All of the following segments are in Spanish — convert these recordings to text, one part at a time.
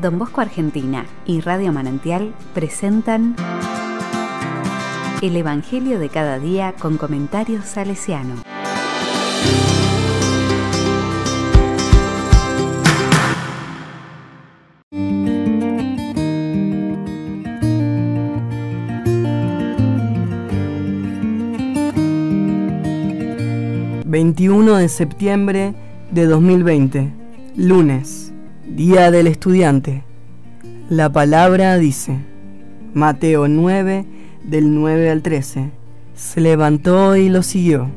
Don Bosco Argentina y Radio Manantial presentan El Evangelio de cada día con comentarios salesiano. ...21 de septiembre de 2020... ...lunes... Día del estudiante. La palabra dice, Mateo 9, del 9 al 13, se levantó y lo siguió.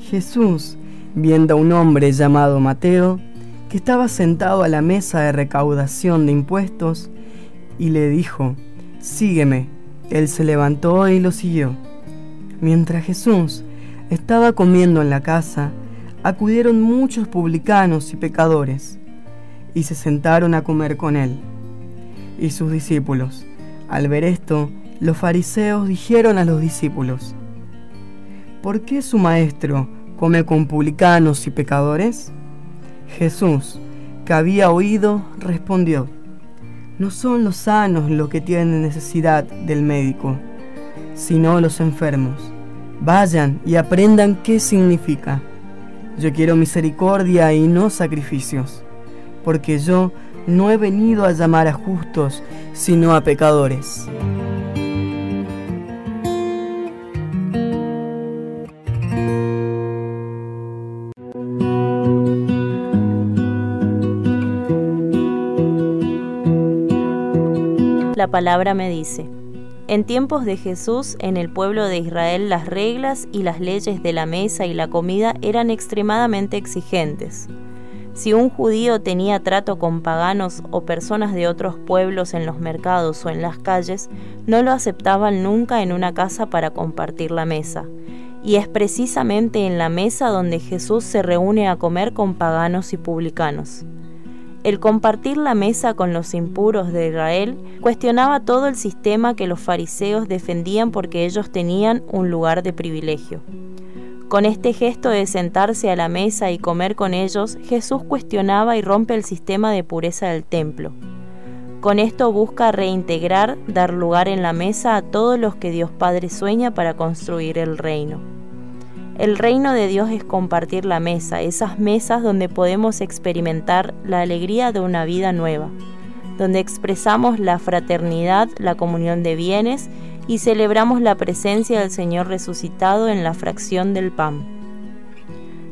Jesús, viendo a un hombre llamado Mateo, que estaba sentado a la mesa de recaudación de impuestos, y le dijo, Sígueme. Él se levantó y lo siguió. Mientras Jesús estaba comiendo en la casa, acudieron muchos publicanos y pecadores y se sentaron a comer con él. Y sus discípulos, al ver esto, los fariseos dijeron a los discípulos, ¿por qué su maestro come con publicanos y pecadores? Jesús, que había oído, respondió, no son los sanos los que tienen necesidad del médico, sino los enfermos. Vayan y aprendan qué significa. Yo quiero misericordia y no sacrificios porque yo no he venido a llamar a justos, sino a pecadores. La palabra me dice, en tiempos de Jesús, en el pueblo de Israel las reglas y las leyes de la mesa y la comida eran extremadamente exigentes. Si un judío tenía trato con paganos o personas de otros pueblos en los mercados o en las calles, no lo aceptaban nunca en una casa para compartir la mesa. Y es precisamente en la mesa donde Jesús se reúne a comer con paganos y publicanos. El compartir la mesa con los impuros de Israel cuestionaba todo el sistema que los fariseos defendían porque ellos tenían un lugar de privilegio. Con este gesto de sentarse a la mesa y comer con ellos, Jesús cuestionaba y rompe el sistema de pureza del templo. Con esto busca reintegrar, dar lugar en la mesa a todos los que Dios Padre sueña para construir el reino. El reino de Dios es compartir la mesa, esas mesas donde podemos experimentar la alegría de una vida nueva, donde expresamos la fraternidad, la comunión de bienes y celebramos la presencia del Señor resucitado en la fracción del pan.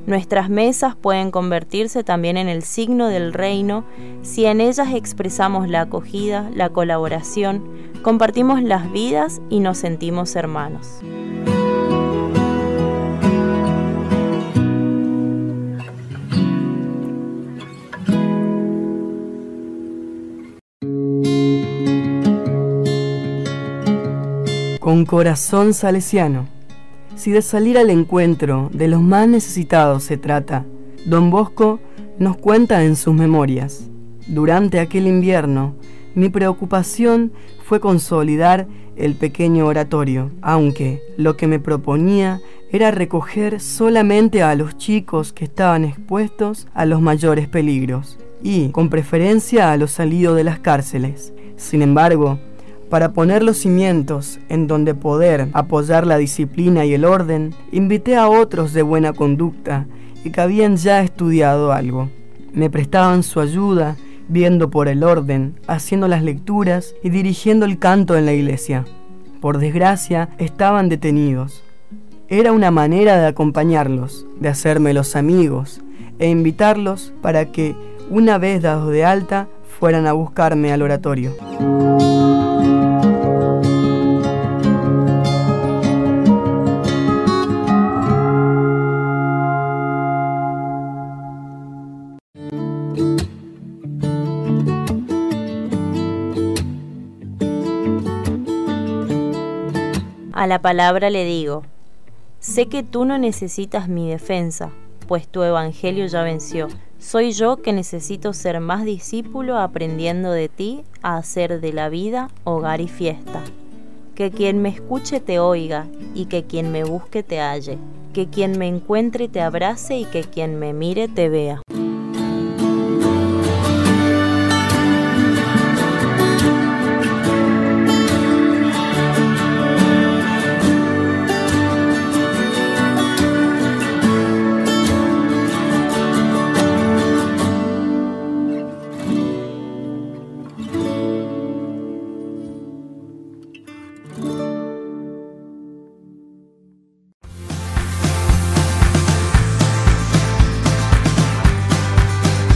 Nuestras mesas pueden convertirse también en el signo del reino si en ellas expresamos la acogida, la colaboración, compartimos las vidas y nos sentimos hermanos. Corazón salesiano. Si de salir al encuentro de los más necesitados se trata, don Bosco nos cuenta en sus memorias. Durante aquel invierno, mi preocupación fue consolidar el pequeño oratorio, aunque lo que me proponía era recoger solamente a los chicos que estaban expuestos a los mayores peligros y, con preferencia, a los salidos de las cárceles. Sin embargo, para poner los cimientos en donde poder apoyar la disciplina y el orden, invité a otros de buena conducta y que habían ya estudiado algo. Me prestaban su ayuda, viendo por el orden, haciendo las lecturas y dirigiendo el canto en la iglesia. Por desgracia, estaban detenidos. Era una manera de acompañarlos, de hacerme los amigos e invitarlos para que, una vez dados de alta, fueran a buscarme al oratorio. A la palabra le digo, sé que tú no necesitas mi defensa, pues tu evangelio ya venció. Soy yo que necesito ser más discípulo aprendiendo de ti a hacer de la vida hogar y fiesta. Que quien me escuche te oiga y que quien me busque te halle. Que quien me encuentre te abrace y que quien me mire te vea.